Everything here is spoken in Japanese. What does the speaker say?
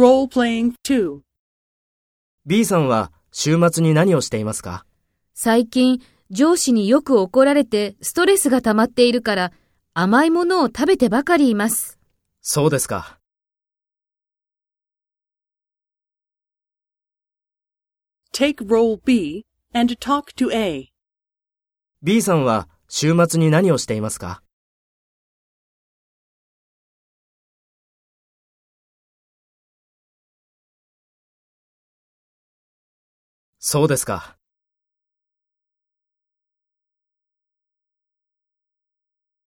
Role-playing 2. B さんは週末に何をしていますか？最近、上司によく怒られてストレスが溜まっているから、甘いものを食べてばかりいます。そうですか。Take role B and talk to A. B さんは週末に何をしていますか？そうですか。